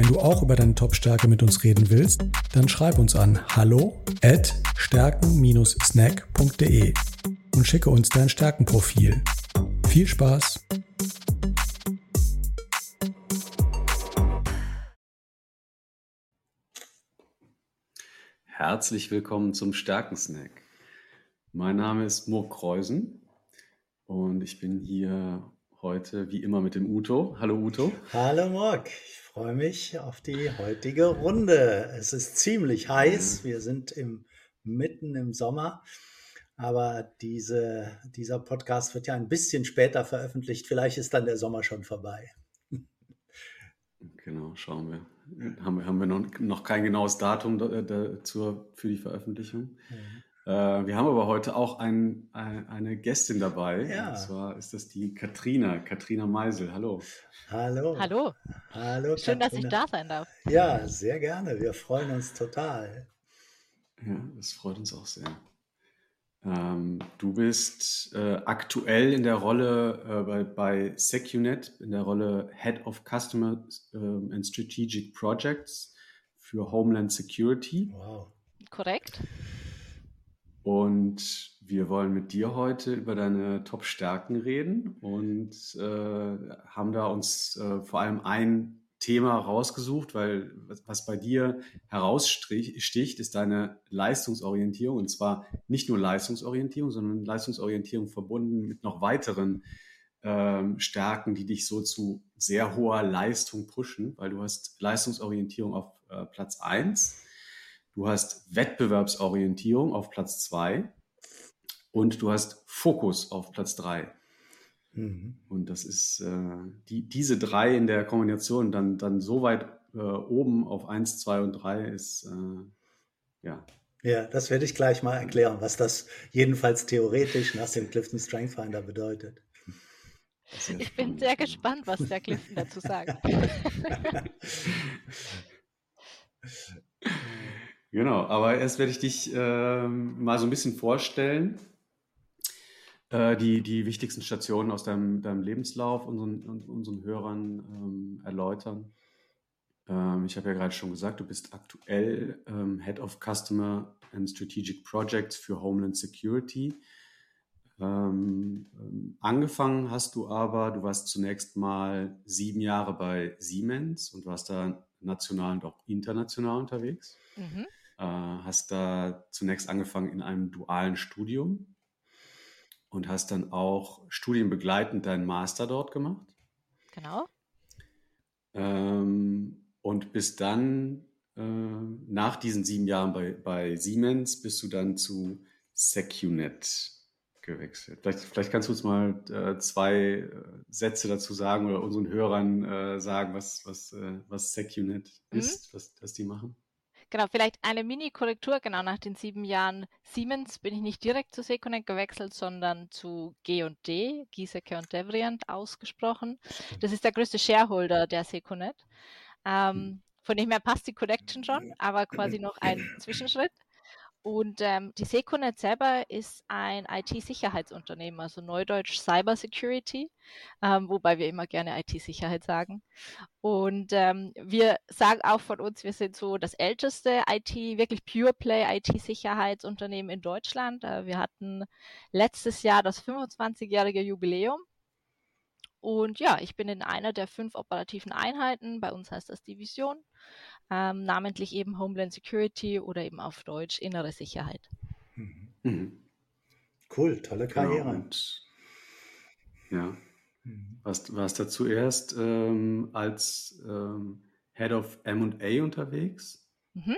Wenn du auch über deine Top-Stärke mit uns reden willst, dann schreib uns an hallo at stärken-snack.de und schicke uns dein Stärkenprofil. Viel Spaß! Herzlich willkommen zum Stärkensnack. Mein Name ist Murk Kreusen und ich bin hier heute wie immer mit dem Uto. Hallo Uto. Hallo Murk, ich freue mich auf die heutige Runde. Es ist ziemlich heiß, wir sind im, mitten im Sommer, aber diese, dieser Podcast wird ja ein bisschen später veröffentlicht. Vielleicht ist dann der Sommer schon vorbei. Genau, schauen wir. Haben, haben wir noch, noch kein genaues Datum da, da, zur, für die Veröffentlichung. Mhm. Äh, wir haben aber heute auch ein, ein, eine Gästin dabei. Ja. Und zwar ist das die Katrina, Katrina Meisel. Hallo. Hallo. Hallo. Hallo. Schön, Katrina. dass ich da sein darf. Ja, sehr gerne. Wir freuen uns total. Ja, das freut uns auch sehr. Ähm, du bist äh, aktuell in der Rolle äh, bei, bei SecuNet, in der Rolle Head of Customer äh, and Strategic Projects für Homeland Security. Wow. Korrekt. Und wir wollen mit dir heute über deine Top-Stärken reden und äh, haben da uns äh, vor allem ein Thema rausgesucht, weil was, bei dir heraussticht, ist deine Leistungsorientierung. Und zwar nicht nur Leistungsorientierung, sondern Leistungsorientierung verbunden mit noch weiteren ähm, Stärken, die dich so zu sehr hoher Leistung pushen, weil du hast Leistungsorientierung auf äh, Platz eins Du hast Wettbewerbsorientierung auf Platz zwei und du hast Fokus auf Platz drei. Mhm. Und das ist äh, die, diese drei in der Kombination dann, dann so weit äh, oben auf eins, zwei und drei ist, äh, ja. Ja, das werde ich gleich mal erklären, was das jedenfalls theoretisch nach dem Clifton Strength Finder bedeutet. Ich bin sehr gespannt, was der Clifton dazu sagt. Genau, aber erst werde ich dich äh, mal so ein bisschen vorstellen, äh, die, die wichtigsten Stationen aus deinem, deinem Lebenslauf unseren, unseren Hörern ähm, erläutern. Ähm, ich habe ja gerade schon gesagt, du bist aktuell ähm, Head of Customer and Strategic Projects für Homeland Security. Ähm, ähm, angefangen hast du aber, du warst zunächst mal sieben Jahre bei Siemens und warst da national und auch international unterwegs. Mhm. Äh, hast da zunächst angefangen in einem dualen Studium und hast dann auch studienbegleitend deinen Master dort gemacht. Genau. Ähm, und bist dann äh, nach diesen sieben Jahren bei, bei Siemens bist du dann zu SecuNet gewechselt. Vielleicht, vielleicht kannst du uns mal äh, zwei äh, Sätze dazu sagen oder unseren Hörern äh, sagen, was, was, äh, was SecuNet mhm. ist, was, was die machen. Genau, vielleicht eine Mini-Korrektur. Genau nach den sieben Jahren Siemens bin ich nicht direkt zu Seconet gewechselt, sondern zu G&D, Giesecke und Devrient ausgesprochen. Das ist der größte Shareholder der Seconet. Ähm, hm. von dem her passt die Connection schon, aber quasi noch ein Zwischenschritt. Und ähm, die Seconet selber ist ein IT-Sicherheitsunternehmen, also Neudeutsch Cyber Security, ähm, wobei wir immer gerne IT-Sicherheit sagen. Und ähm, wir sagen auch von uns, wir sind so das älteste IT, wirklich Pure Play IT-Sicherheitsunternehmen in Deutschland. Äh, wir hatten letztes Jahr das 25-jährige Jubiläum. Und ja, ich bin in einer der fünf operativen Einheiten, bei uns heißt das Division, ähm, namentlich eben Homeland Security oder eben auf Deutsch innere Sicherheit. Mhm. Mhm. Cool, tolle genau, Karriere. Genau, und, ja. Mhm. Warst, warst du zuerst ähm, als ähm, Head of MA unterwegs? Mhm.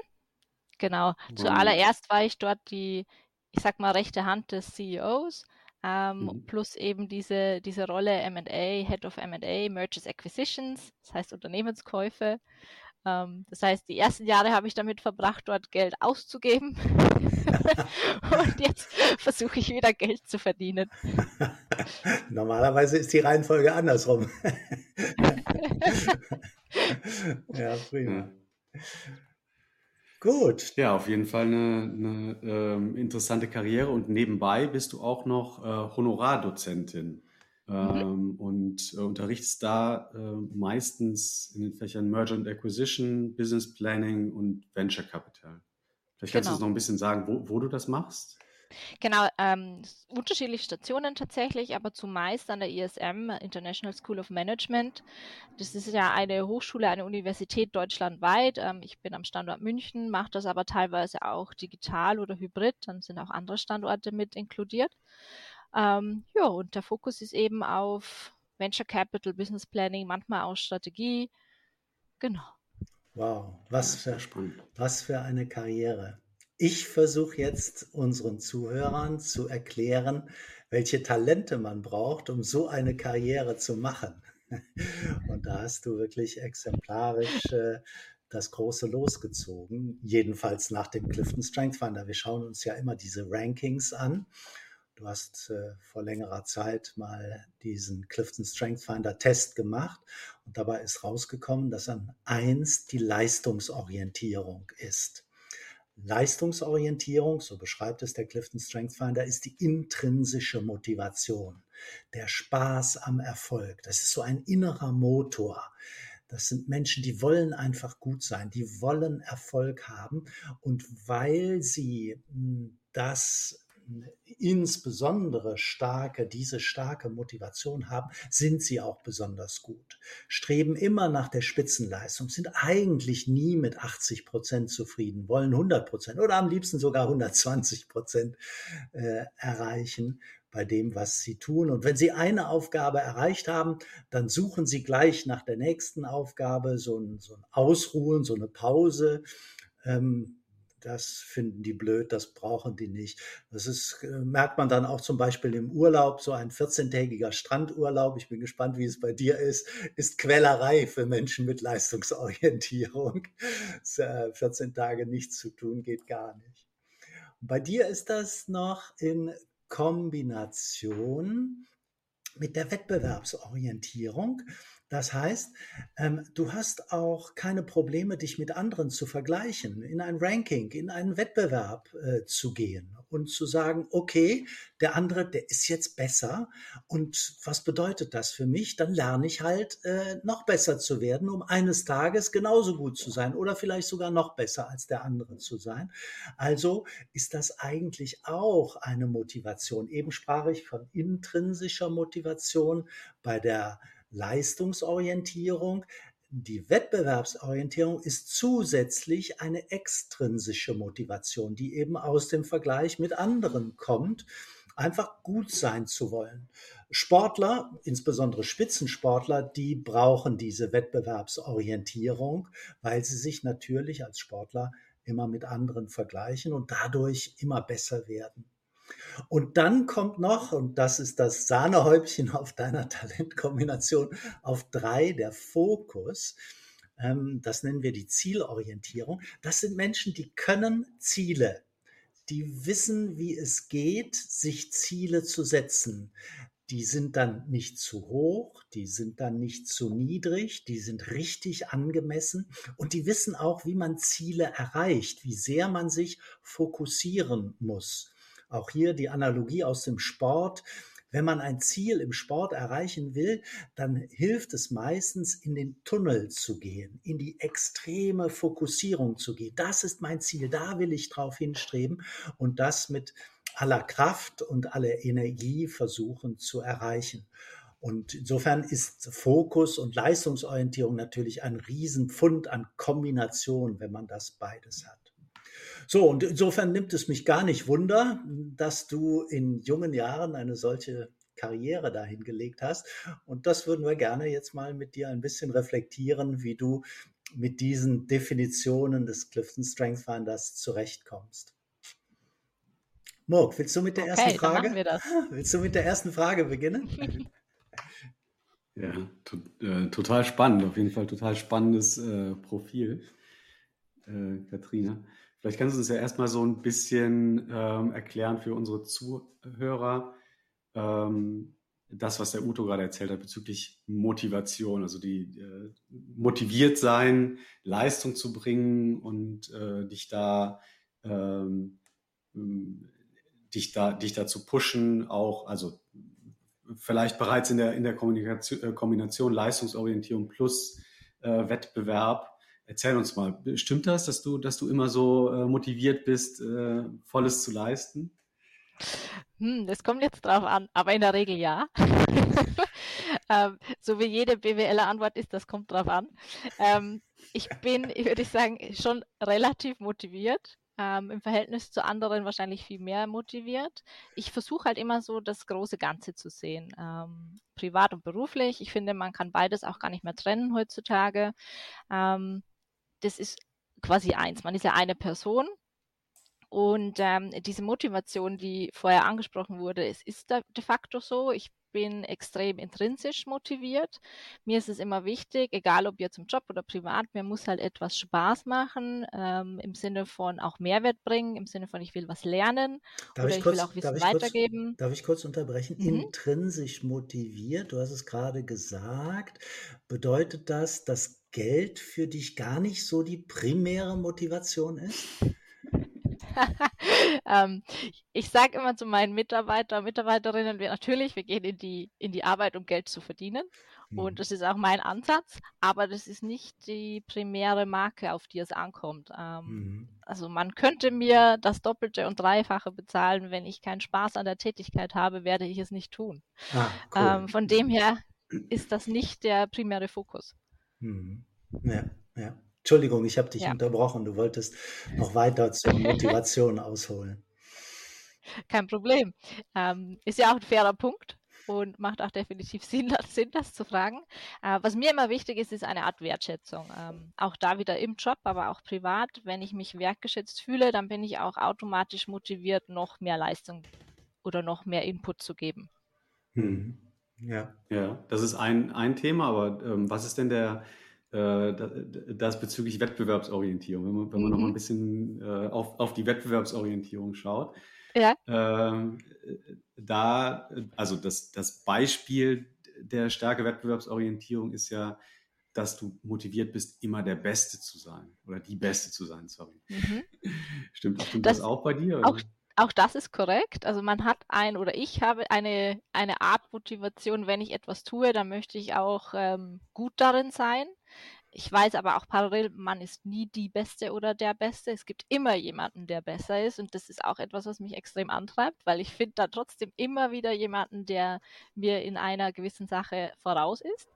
Genau. Und Zuallererst war ich dort die, ich sag mal, rechte Hand des CEOs. Ähm, mhm. plus eben diese, diese Rolle MA, Head of MA, Mergers Acquisitions, das heißt Unternehmenskäufe. Ähm, das heißt, die ersten Jahre habe ich damit verbracht, dort Geld auszugeben. und jetzt versuche ich wieder Geld zu verdienen. Normalerweise ist die Reihenfolge andersrum. ja, prima. Gut. Ja, auf jeden Fall eine, eine ähm, interessante Karriere und nebenbei bist du auch noch äh, Honorardozentin. Ähm, und äh, unterrichtest da äh, meistens in den Fächern Merger and Acquisition, Business Planning und Venture Capital. Vielleicht kannst genau. du uns noch ein bisschen sagen, wo, wo du das machst? Genau, ähm, unterschiedliche Stationen tatsächlich, aber zumeist an der ISM, International School of Management. Das ist ja eine Hochschule, eine Universität deutschlandweit. Ähm, ich bin am Standort München, mache das aber teilweise auch digital oder hybrid. Dann sind auch andere Standorte mit inkludiert. Ähm, ja, und der Fokus ist eben auf Venture Capital, Business Planning, manchmal auch Strategie. Genau. Wow, was für, was für eine Karriere. Ich versuche jetzt unseren Zuhörern zu erklären, welche Talente man braucht, um so eine Karriere zu machen. Und da hast du wirklich exemplarisch äh, das große losgezogen, jedenfalls nach dem Clifton Strength Finder. Wir schauen uns ja immer diese Rankings an. Du hast äh, vor längerer Zeit mal diesen Clifton Strength Finder Test gemacht und dabei ist rausgekommen, dass an eins die Leistungsorientierung ist. Leistungsorientierung, so beschreibt es der Clifton Strength Finder, ist die intrinsische Motivation, der Spaß am Erfolg. Das ist so ein innerer Motor. Das sind Menschen, die wollen einfach gut sein, die wollen Erfolg haben. Und weil sie hm, das insbesondere starke, diese starke Motivation haben, sind sie auch besonders gut. Streben immer nach der Spitzenleistung, sind eigentlich nie mit 80 Prozent zufrieden, wollen 100 Prozent oder am liebsten sogar 120 Prozent äh, erreichen bei dem, was sie tun. Und wenn sie eine Aufgabe erreicht haben, dann suchen sie gleich nach der nächsten Aufgabe so ein, so ein Ausruhen, so eine Pause. Ähm, das finden die blöd, das brauchen die nicht. Das ist, äh, merkt man dann auch zum Beispiel im Urlaub, so ein 14-tägiger Strandurlaub, ich bin gespannt, wie es bei dir ist, ist Quellerei für Menschen mit Leistungsorientierung. 14 äh, Tage nichts zu tun geht gar nicht. Bei dir ist das noch in Kombination mit der Wettbewerbsorientierung. Das heißt, ähm, du hast auch keine Probleme, dich mit anderen zu vergleichen, in ein Ranking, in einen Wettbewerb äh, zu gehen und zu sagen, okay, der andere, der ist jetzt besser. Und was bedeutet das für mich? Dann lerne ich halt äh, noch besser zu werden, um eines Tages genauso gut zu sein oder vielleicht sogar noch besser als der andere zu sein. Also ist das eigentlich auch eine Motivation. Eben sprach ich von intrinsischer Motivation bei der Leistungsorientierung. Die Wettbewerbsorientierung ist zusätzlich eine extrinsische Motivation, die eben aus dem Vergleich mit anderen kommt, einfach gut sein zu wollen. Sportler, insbesondere Spitzensportler, die brauchen diese Wettbewerbsorientierung, weil sie sich natürlich als Sportler immer mit anderen vergleichen und dadurch immer besser werden. Und dann kommt noch, und das ist das Sahnehäubchen auf deiner Talentkombination, auf drei der Fokus. Ähm, das nennen wir die Zielorientierung. Das sind Menschen, die können Ziele. Die wissen, wie es geht, sich Ziele zu setzen. Die sind dann nicht zu hoch, die sind dann nicht zu niedrig, die sind richtig angemessen und die wissen auch, wie man Ziele erreicht, wie sehr man sich fokussieren muss. Auch hier die Analogie aus dem Sport. Wenn man ein Ziel im Sport erreichen will, dann hilft es meistens, in den Tunnel zu gehen, in die extreme Fokussierung zu gehen. Das ist mein Ziel, da will ich drauf hinstreben und das mit aller Kraft und aller Energie versuchen zu erreichen. Und insofern ist Fokus und Leistungsorientierung natürlich ein Riesenpfund an Kombination, wenn man das beides hat. So, und insofern nimmt es mich gar nicht wunder, dass du in jungen Jahren eine solche Karriere dahin gelegt hast. Und das würden wir gerne jetzt mal mit dir ein bisschen reflektieren, wie du mit diesen Definitionen des Clifton Strength Finders zurechtkommst. Morg, willst du mit der okay, ersten Frage? Willst du mit der ersten Frage beginnen? Ja, to äh, total spannend, auf jeden Fall total spannendes äh, Profil, äh, Katrina. Vielleicht kannst du uns ja erstmal so ein bisschen ähm, erklären für unsere Zuhörer, ähm, das, was der Uto gerade erzählt hat bezüglich Motivation, also die äh, motiviert sein, Leistung zu bringen und äh, dich da ähm, dich da dich da zu pushen, auch also vielleicht bereits in der in der äh, Kombination Leistungsorientierung plus äh, Wettbewerb. Erzähl uns mal, stimmt das, dass du dass du immer so äh, motiviert bist, äh, volles zu leisten? Hm, das kommt jetzt drauf an, aber in der Regel ja. ähm, so wie jede BWLer-Antwort ist, das kommt drauf an. Ähm, ich bin, würde ich sagen, schon relativ motiviert. Ähm, Im Verhältnis zu anderen wahrscheinlich viel mehr motiviert. Ich versuche halt immer so das große Ganze zu sehen, ähm, privat und beruflich. Ich finde, man kann beides auch gar nicht mehr trennen heutzutage. Ähm, das ist quasi eins. Man ist ja eine Person und ähm, diese Motivation, die vorher angesprochen wurde, es ist de facto so. Ich bin extrem intrinsisch motiviert. Mir ist es immer wichtig, egal ob jetzt im Job oder privat, mir muss halt etwas Spaß machen, ähm, im Sinne von auch Mehrwert bringen, im Sinne von ich will was lernen darf oder ich, kurz, will auch Wissen darf weitergeben. Kurz, darf ich kurz unterbrechen? Mhm. Intrinsisch motiviert, du hast es gerade gesagt, bedeutet das, dass Geld für dich gar nicht so die primäre Motivation ist? ähm, ich sage immer zu meinen Mitarbeiter, Mitarbeiterinnen, wir, natürlich, wir gehen in die, in die Arbeit, um Geld zu verdienen. Mhm. Und das ist auch mein Ansatz, aber das ist nicht die primäre Marke, auf die es ankommt. Ähm, mhm. Also man könnte mir das Doppelte und Dreifache bezahlen, wenn ich keinen Spaß an der Tätigkeit habe, werde ich es nicht tun. Ah, cool. ähm, von dem her ist das nicht der primäre Fokus. Mhm. Ja, ja. Entschuldigung, ich habe dich ja. unterbrochen. Du wolltest noch weiter zur Motivation ausholen. Kein Problem. Ähm, ist ja auch ein fairer Punkt und macht auch definitiv Sinn, das zu fragen. Äh, was mir immer wichtig ist, ist eine Art Wertschätzung. Ähm, auch da wieder im Job, aber auch privat. Wenn ich mich wertgeschätzt fühle, dann bin ich auch automatisch motiviert, noch mehr Leistung oder noch mehr Input zu geben. Hm. Ja. Ja, das ist ein, ein Thema, aber ähm, was ist denn der, äh, das bezüglich Wettbewerbsorientierung, wenn man, wenn man mhm. noch mal ein bisschen äh, auf, auf die Wettbewerbsorientierung schaut. Ja. Ähm, da, also das, das Beispiel der starke Wettbewerbsorientierung ist ja, dass du motiviert bist, immer der Beste zu sein oder die Beste zu sein, sorry. Mhm. Stimmt, stimmt das, das, auch bei dir? Auch, auch das ist korrekt. Also man hat ein oder ich habe eine, eine Art Motivation, wenn ich etwas tue, dann möchte ich auch ähm, gut darin sein. Ich weiß aber auch parallel, man ist nie die Beste oder der Beste. Es gibt immer jemanden, der besser ist. Und das ist auch etwas, was mich extrem antreibt, weil ich finde da trotzdem immer wieder jemanden, der mir in einer gewissen Sache voraus ist.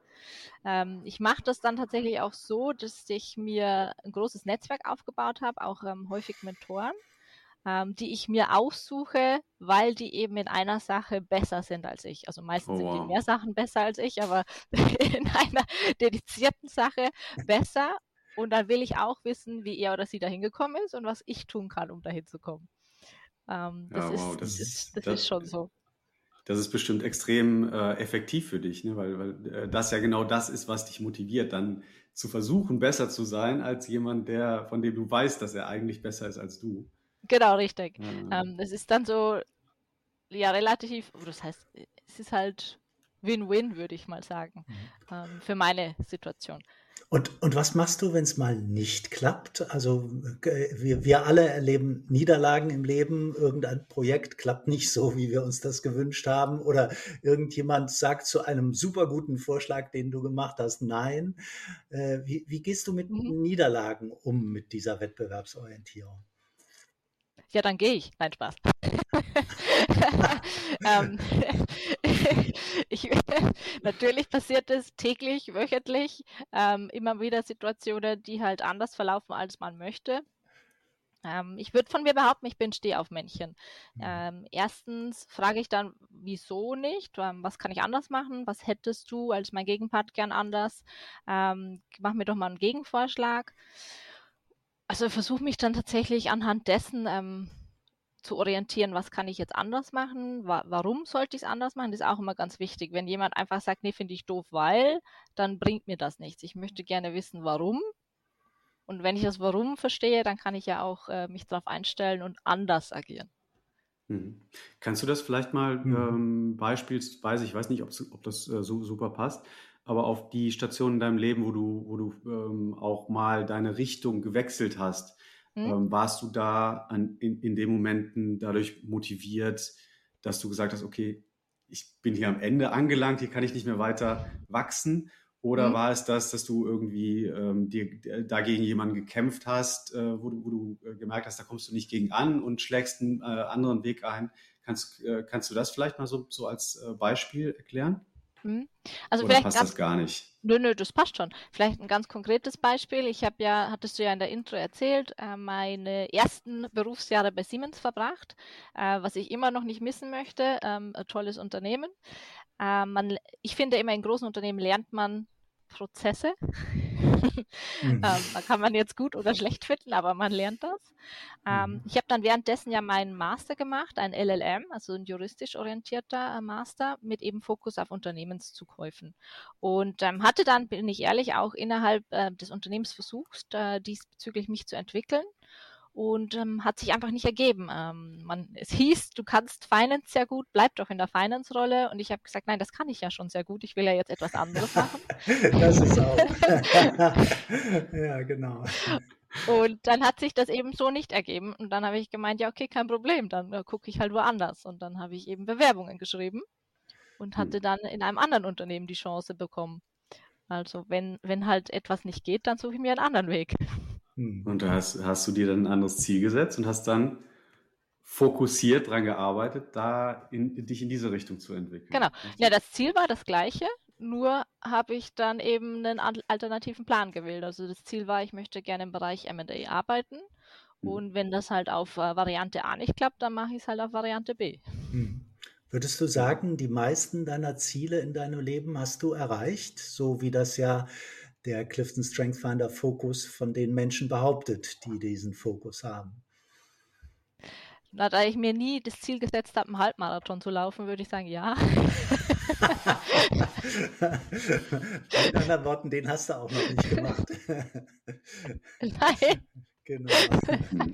Ähm, ich mache das dann tatsächlich auch so, dass ich mir ein großes Netzwerk aufgebaut habe, auch ähm, häufig Mentoren ähm, die ich mir aussuche, weil die eben in einer Sache besser sind als ich. Also meistens oh, sind die mehr Sachen besser als ich, aber in einer dedizierten Sache besser. Und dann will ich auch wissen, wie er oder sie dahin gekommen ist und was ich tun kann, um dahin zu kommen. Ähm, das, ja, wow, ist, das, ist, das, das, ist schon so. Das ist bestimmt extrem äh, effektiv für dich, ne? weil, weil äh, das ja genau das ist, was dich motiviert, dann zu versuchen, besser zu sein als jemand, der, von dem du weißt, dass er eigentlich besser ist als du. Genau, richtig. Mhm. Ähm, es ist dann so, ja, relativ, das heißt, es ist halt Win-Win, würde ich mal sagen, mhm. ähm, für meine Situation. Und, und was machst du, wenn es mal nicht klappt? Also äh, wir, wir alle erleben Niederlagen im Leben. Irgendein Projekt klappt nicht so, wie wir uns das gewünscht haben. Oder irgendjemand sagt zu einem super guten Vorschlag, den du gemacht hast, nein. Äh, wie, wie gehst du mit mhm. Niederlagen um mit dieser Wettbewerbsorientierung? Ja, dann gehe ich. Nein, Spaß. ähm, ich, natürlich passiert es täglich, wöchentlich, ähm, immer wieder Situationen, die halt anders verlaufen, als man möchte. Ähm, ich würde von mir behaupten, ich bin Stehaufmännchen. Mhm. Ähm, erstens frage ich dann, wieso nicht? Ähm, was kann ich anders machen? Was hättest du als mein Gegenpart gern anders? Ähm, mach mir doch mal einen Gegenvorschlag. Also versuche mich dann tatsächlich anhand dessen ähm, zu orientieren, was kann ich jetzt anders machen, wa warum sollte ich es anders machen, das ist auch immer ganz wichtig. Wenn jemand einfach sagt, nee, finde ich doof, weil, dann bringt mir das nichts. Ich möchte gerne wissen, warum. Und wenn ich das Warum verstehe, dann kann ich ja auch äh, mich darauf einstellen und anders agieren. Mhm. Kannst du das vielleicht mal mhm. ähm, beispielsweise, ich weiß nicht, ob das äh, so super passt, aber auf die Station in deinem Leben, wo du, wo du ähm, auch mal deine Richtung gewechselt hast, mhm. ähm, warst du da an, in, in den Momenten dadurch motiviert, dass du gesagt hast, okay, ich bin hier am Ende angelangt, hier kann ich nicht mehr weiter wachsen? Oder mhm. war es das, dass du irgendwie ähm, dir, dagegen jemanden gekämpft hast, äh, wo, du, wo du äh, gemerkt hast, da kommst du nicht gegen an und schlägst einen äh, anderen Weg ein? Kannst, äh, kannst du das vielleicht mal so, so als äh, Beispiel erklären? Mhm. Also Oder vielleicht passt das gar nicht? Nö, nö, das passt schon. Vielleicht ein ganz konkretes Beispiel. Ich habe ja, hattest du ja in der Intro erzählt, äh, meine ersten Berufsjahre bei Siemens verbracht, äh, was ich immer noch nicht missen möchte. Ähm, ein tolles Unternehmen. Äh, man, ich finde immer in großen Unternehmen lernt man Prozesse. Mhm. ähm, kann man jetzt gut oder schlecht finden, aber man lernt das. Ähm, mhm. ich habe dann währenddessen ja meinen Master gemacht, ein LLM, also ein juristisch orientierter äh, Master mit eben Fokus auf Unternehmenszukäufen. Und ähm, hatte dann, bin ich ehrlich, auch innerhalb äh, des Unternehmens versucht, äh, diesbezüglich mich zu entwickeln und ähm, hat sich einfach nicht ergeben. Ähm, man, es hieß, du kannst Finance sehr gut, bleib doch in der Finance-Rolle. Und ich habe gesagt, nein, das kann ich ja schon sehr gut. Ich will ja jetzt etwas anderes machen. das ist auch. ja, genau. Und dann hat sich das eben so nicht ergeben. Und dann habe ich gemeint, ja, okay, kein Problem, dann äh, gucke ich halt woanders. Und dann habe ich eben Bewerbungen geschrieben und hm. hatte dann in einem anderen Unternehmen die Chance bekommen. Also wenn, wenn halt etwas nicht geht, dann suche ich mir einen anderen Weg. Hm. Und da hast, hast du dir dann ein anderes Ziel gesetzt und hast dann fokussiert daran gearbeitet, da in, dich in diese Richtung zu entwickeln. Genau. Ja, das Ziel war das gleiche, nur habe ich dann eben einen alternativen Plan gewählt. Also das Ziel war, ich möchte gerne im Bereich M&A arbeiten. Hm. Und wenn das halt auf äh, Variante A nicht klappt, dann mache ich es halt auf Variante B. Hm. Würdest du sagen, die meisten deiner Ziele in deinem Leben hast du erreicht, so wie das ja der Clifton Strength Finder Fokus von den Menschen behauptet, die diesen Fokus haben? Na, da ich mir nie das Ziel gesetzt habe, einen Halbmarathon zu laufen, würde ich sagen, ja. Mit anderen Worten, den hast du auch noch nicht gemacht. Nein. Genau.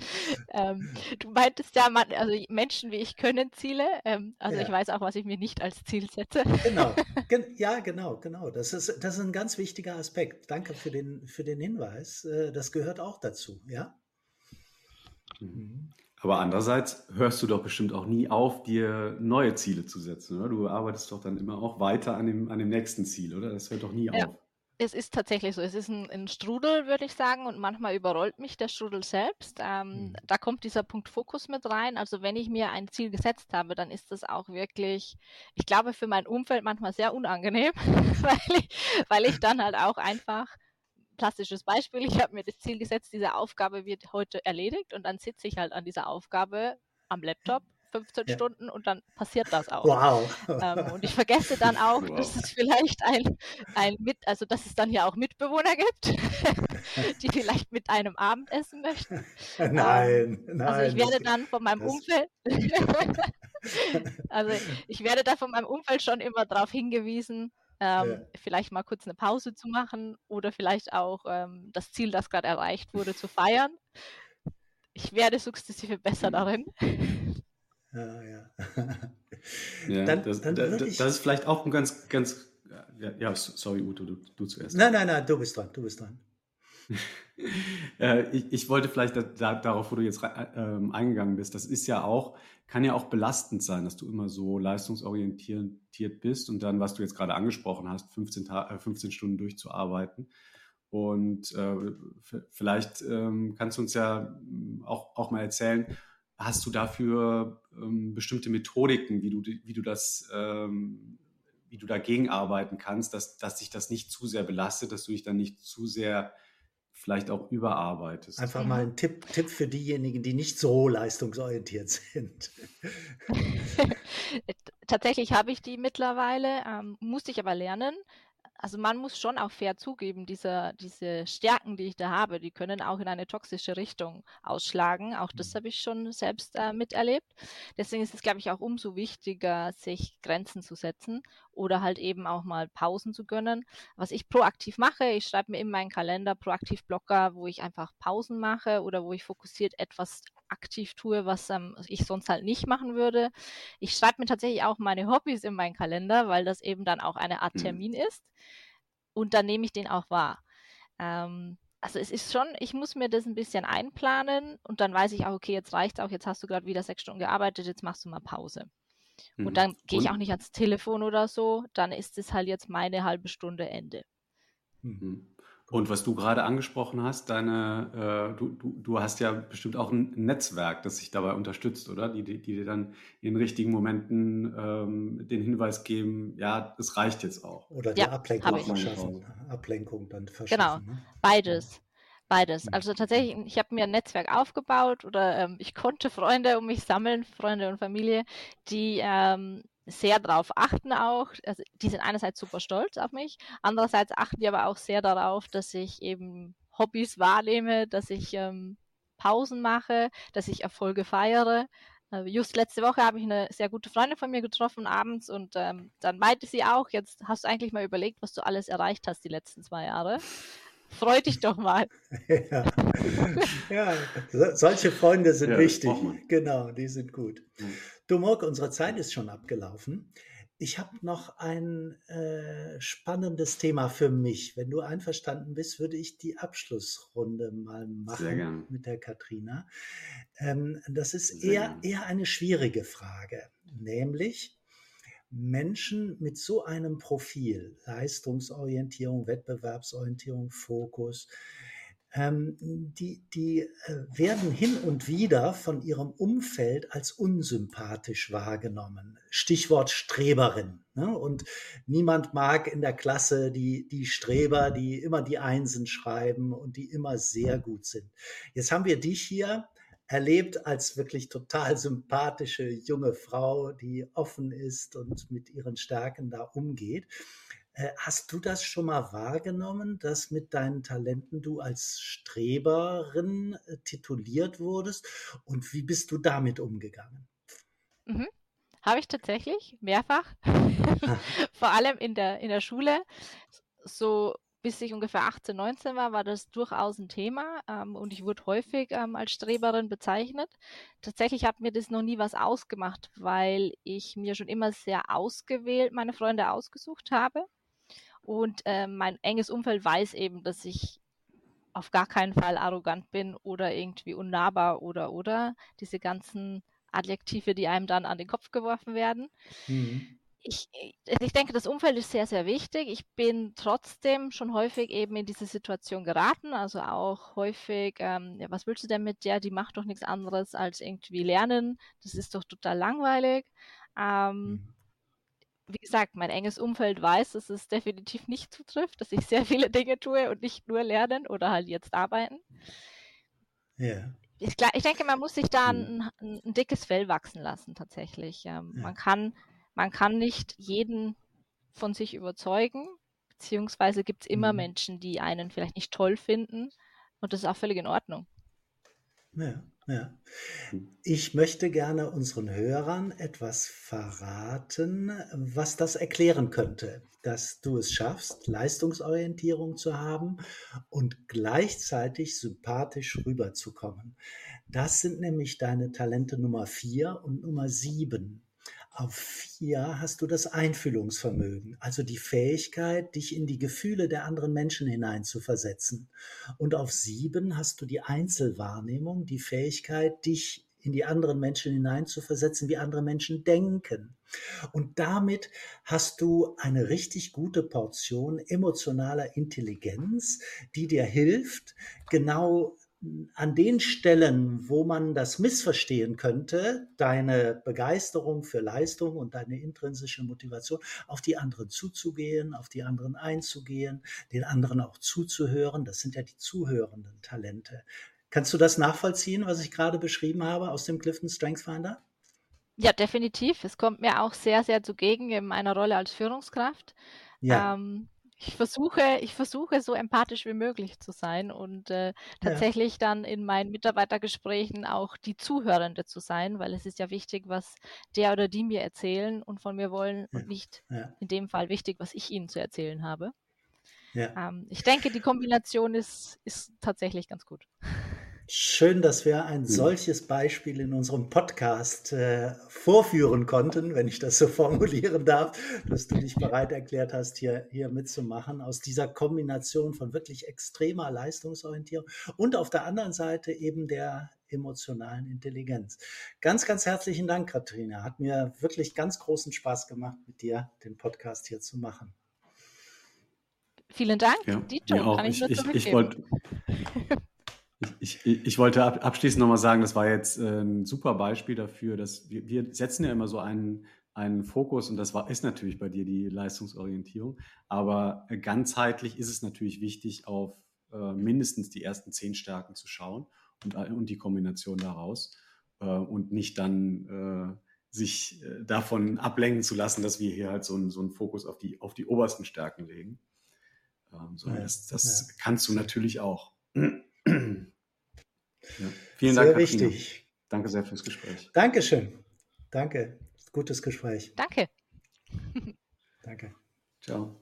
ähm, du meintest ja, man, also Menschen wie ich können Ziele. Ähm, also ja. ich weiß auch, was ich mir nicht als Ziel setze. Genau. Gen ja, genau, genau. Das ist, das ist ein ganz wichtiger Aspekt. Danke für den, für den Hinweis. Äh, das gehört auch dazu, ja. Mhm. Aber andererseits hörst du doch bestimmt auch nie auf, dir neue Ziele zu setzen, oder? Du arbeitest doch dann immer auch weiter an dem, an dem nächsten Ziel, oder? Das hört doch nie ja. auf. Es ist tatsächlich so. Es ist ein, ein Strudel, würde ich sagen, und manchmal überrollt mich der Strudel selbst. Ähm, mhm. Da kommt dieser Punkt Fokus mit rein. Also wenn ich mir ein Ziel gesetzt habe, dann ist das auch wirklich, ich glaube, für mein Umfeld manchmal sehr unangenehm, weil ich, weil ich dann halt auch einfach klassisches Beispiel, ich habe mir das Ziel gesetzt, diese Aufgabe wird heute erledigt und dann sitze ich halt an dieser Aufgabe am Laptop 15 ja. Stunden und dann passiert das auch. Wow. Ähm, und ich vergesse dann auch, wow. dass es vielleicht ein, ein mit, also dass es dann ja auch Mitbewohner gibt, die vielleicht mit einem Abendessen möchten. Nein, ähm, nein. Also ich werde dann von meinem Umfeld, also ich werde da von meinem Umfeld schon immer darauf hingewiesen, ähm, ja. vielleicht mal kurz eine Pause zu machen oder vielleicht auch ähm, das Ziel, das gerade erreicht wurde, zu feiern. Ich werde sukzessive besser mhm. darin. Ja, ja. ja dann, das, dann das, ich... das, ist vielleicht auch ein ganz, ganz, ja, ja sorry, Uto, du, du, zuerst. Nein, nein, nein, du bist dran, du bist dran. äh, ich, ich, wollte vielleicht da, da, darauf, wo du jetzt äh, eingegangen bist, das ist ja auch, kann ja auch belastend sein, dass du immer so leistungsorientiert bist und dann, was du jetzt gerade angesprochen hast, 15, äh, 15 Stunden durchzuarbeiten. Und äh, vielleicht ähm, kannst du uns ja auch, auch mal erzählen, hast du dafür ähm, bestimmte Methodiken, wie du, wie du das, ähm, wie du dagegen arbeiten kannst, dass, dass dich das nicht zu sehr belastet, dass du dich dann nicht zu sehr vielleicht auch überarbeitest. Einfach mal ein Tipp, Tipp für diejenigen, die nicht so leistungsorientiert sind. Tatsächlich habe ich die mittlerweile, ähm, musste ich aber lernen also man muss schon auch fair zugeben, diese, diese Stärken, die ich da habe, die können auch in eine toxische Richtung ausschlagen. Auch das mhm. habe ich schon selbst äh, miterlebt. Deswegen ist es, glaube ich, auch umso wichtiger, sich Grenzen zu setzen oder halt eben auch mal Pausen zu gönnen. Was ich proaktiv mache, ich schreibe mir in meinen Kalender proaktiv Blocker, wo ich einfach Pausen mache oder wo ich fokussiert etwas aktiv tue, was ähm, ich sonst halt nicht machen würde. Ich schreibe mir tatsächlich auch meine Hobbys in meinen Kalender, weil das eben dann auch eine Art mhm. Termin mhm. ist. Und dann nehme ich den auch wahr. Ähm, also es ist schon, ich muss mir das ein bisschen einplanen und dann weiß ich auch, okay, jetzt reicht's auch, jetzt hast du gerade wieder sechs Stunden gearbeitet, jetzt machst du mal Pause. Mhm. Und dann gehe ich auch nicht ans Telefon oder so, dann ist es halt jetzt meine halbe Stunde Ende. Mhm. Und was du gerade angesprochen hast, deine, äh, du, du, du hast ja bestimmt auch ein Netzwerk, das sich dabei unterstützt, oder? Die, die, die dir dann in richtigen Momenten ähm, den Hinweis geben, ja, es reicht jetzt auch. Oder die ja, Ablenkung verschaffen. Ablenkung dann verschaffen. Genau, ne? beides. Beides. Mhm. Also tatsächlich, ich habe mir ein Netzwerk aufgebaut oder ähm, ich konnte Freunde um mich sammeln, Freunde und Familie, die ähm, sehr darauf achten auch, also die sind einerseits super stolz auf mich, andererseits achten die aber auch sehr darauf, dass ich eben Hobbys wahrnehme, dass ich ähm, Pausen mache, dass ich Erfolge feiere. Äh, just letzte Woche habe ich eine sehr gute Freundin von mir getroffen abends und ähm, dann meinte sie auch, jetzt hast du eigentlich mal überlegt, was du alles erreicht hast die letzten zwei Jahre. Freu dich doch mal. ja. ja, solche Freunde sind ja, wichtig. Genau, die sind gut. Mhm. Du Morg, unsere Zeit ist schon abgelaufen. Ich habe noch ein äh, spannendes Thema für mich. Wenn du einverstanden bist, würde ich die Abschlussrunde mal machen mit der Katrina. Ähm, das ist eher, eher eine schwierige Frage, nämlich Menschen mit so einem Profil, Leistungsorientierung, Wettbewerbsorientierung, Fokus, ähm, die, die äh, werden hin und wieder von ihrem Umfeld als unsympathisch wahrgenommen. Stichwort Streberin. Ne? Und niemand mag in der Klasse die, die Streber, die immer die Einsen schreiben und die immer sehr gut sind. Jetzt haben wir dich hier erlebt als wirklich total sympathische junge Frau, die offen ist und mit ihren Stärken da umgeht. Äh, hast du das schon mal wahrgenommen, dass mit deinen Talenten du als Streberin äh, tituliert wurdest? Und wie bist du damit umgegangen? Mhm. Habe ich tatsächlich mehrfach. Vor allem in der, in der Schule. So bis ich ungefähr 18, 19 war, war das durchaus ein Thema ähm, und ich wurde häufig ähm, als Streberin bezeichnet. Tatsächlich hat mir das noch nie was ausgemacht, weil ich mir schon immer sehr ausgewählt meine Freunde ausgesucht habe. Und äh, mein enges Umfeld weiß eben, dass ich auf gar keinen Fall arrogant bin oder irgendwie unnahbar oder oder diese ganzen Adjektive, die einem dann an den Kopf geworfen werden. Mhm. Ich, ich denke, das Umfeld ist sehr, sehr wichtig. Ich bin trotzdem schon häufig eben in diese Situation geraten. Also auch häufig, ähm, ja, was willst du denn mit der? Die macht doch nichts anderes als irgendwie lernen. Das ist doch total langweilig. Ähm, mhm wie gesagt, mein enges Umfeld weiß, dass es definitiv nicht zutrifft, dass ich sehr viele Dinge tue und nicht nur lernen oder halt jetzt arbeiten. Ja. Ich, ich denke, man muss sich da ein, ein, dickes Fell wachsen lassen, tatsächlich. Ähm, ja. man, kann, man kann nicht jeden von sich überzeugen, beziehungsweise gibt es immer mhm. Menschen, die einen vielleicht nicht toll finden und das ist auch völlig in Ordnung. Ja. Ja. Ich möchte gerne unseren Hörern etwas verraten, was das erklären könnte, dass du es schaffst, Leistungsorientierung zu haben und gleichzeitig sympathisch rüberzukommen. Das sind nämlich deine Talente Nummer vier und Nummer sieben. Auf vier hast du das Einfühlungsvermögen, also die Fähigkeit, dich in die Gefühle der anderen Menschen hineinzuversetzen. Und auf sieben hast du die Einzelwahrnehmung, die Fähigkeit, dich in die anderen Menschen hineinzuversetzen, wie andere Menschen denken. Und damit hast du eine richtig gute Portion emotionaler Intelligenz, die dir hilft, genau an den Stellen, wo man das missverstehen könnte, deine Begeisterung für Leistung und deine intrinsische Motivation, auf die anderen zuzugehen, auf die anderen einzugehen, den anderen auch zuzuhören, das sind ja die zuhörenden Talente. Kannst du das nachvollziehen, was ich gerade beschrieben habe aus dem Clifton Strength Finder? Ja, definitiv. Es kommt mir auch sehr, sehr zugegen in meiner Rolle als Führungskraft. Ja. Ähm, ich versuche, ich versuche so empathisch wie möglich zu sein und äh, tatsächlich ja. dann in meinen Mitarbeitergesprächen auch die Zuhörende zu sein, weil es ist ja wichtig, was der oder die mir erzählen und von mir wollen ja. und nicht ja. in dem Fall wichtig, was ich ihnen zu erzählen habe. Ähm, ich denke, die Kombination ist, ist tatsächlich ganz gut. Schön, dass wir ein hm. solches Beispiel in unserem Podcast äh, vorführen konnten, wenn ich das so formulieren darf, dass du dich bereit erklärt hast, hier, hier mitzumachen, aus dieser Kombination von wirklich extremer Leistungsorientierung und auf der anderen Seite eben der emotionalen Intelligenz. Ganz, ganz herzlichen Dank, Katharina. Hat mir wirklich ganz großen Spaß gemacht, mit dir den Podcast hier zu machen. Vielen Dank. Ja, Dito, kann ich, ich, ich, ich wollte Ich, ich, ich, wollte abschließend nochmal sagen, das war jetzt äh, ein super Beispiel dafür, dass wir, wir setzen ja immer so einen, einen Fokus und das war, ist natürlich bei dir die Leistungsorientierung, aber ganzheitlich ist es natürlich wichtig, auf äh, mindestens die ersten zehn Stärken zu schauen und, äh, und die Kombination daraus äh, und nicht dann äh, sich äh, davon ablenken zu lassen, dass wir hier halt so einen, so einen Fokus auf die, auf die obersten Stärken legen. Ähm, sondern ja, das, das ja. kannst du natürlich auch. Ja. Vielen sehr Dank. Sehr wichtig. Danke sehr fürs Gespräch. Dankeschön. Danke. Gutes Gespräch. Danke. Danke. Ciao.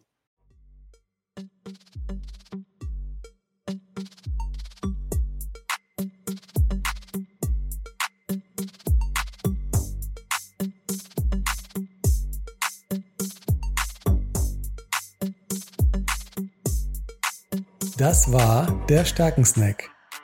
Das war der Stärkensnack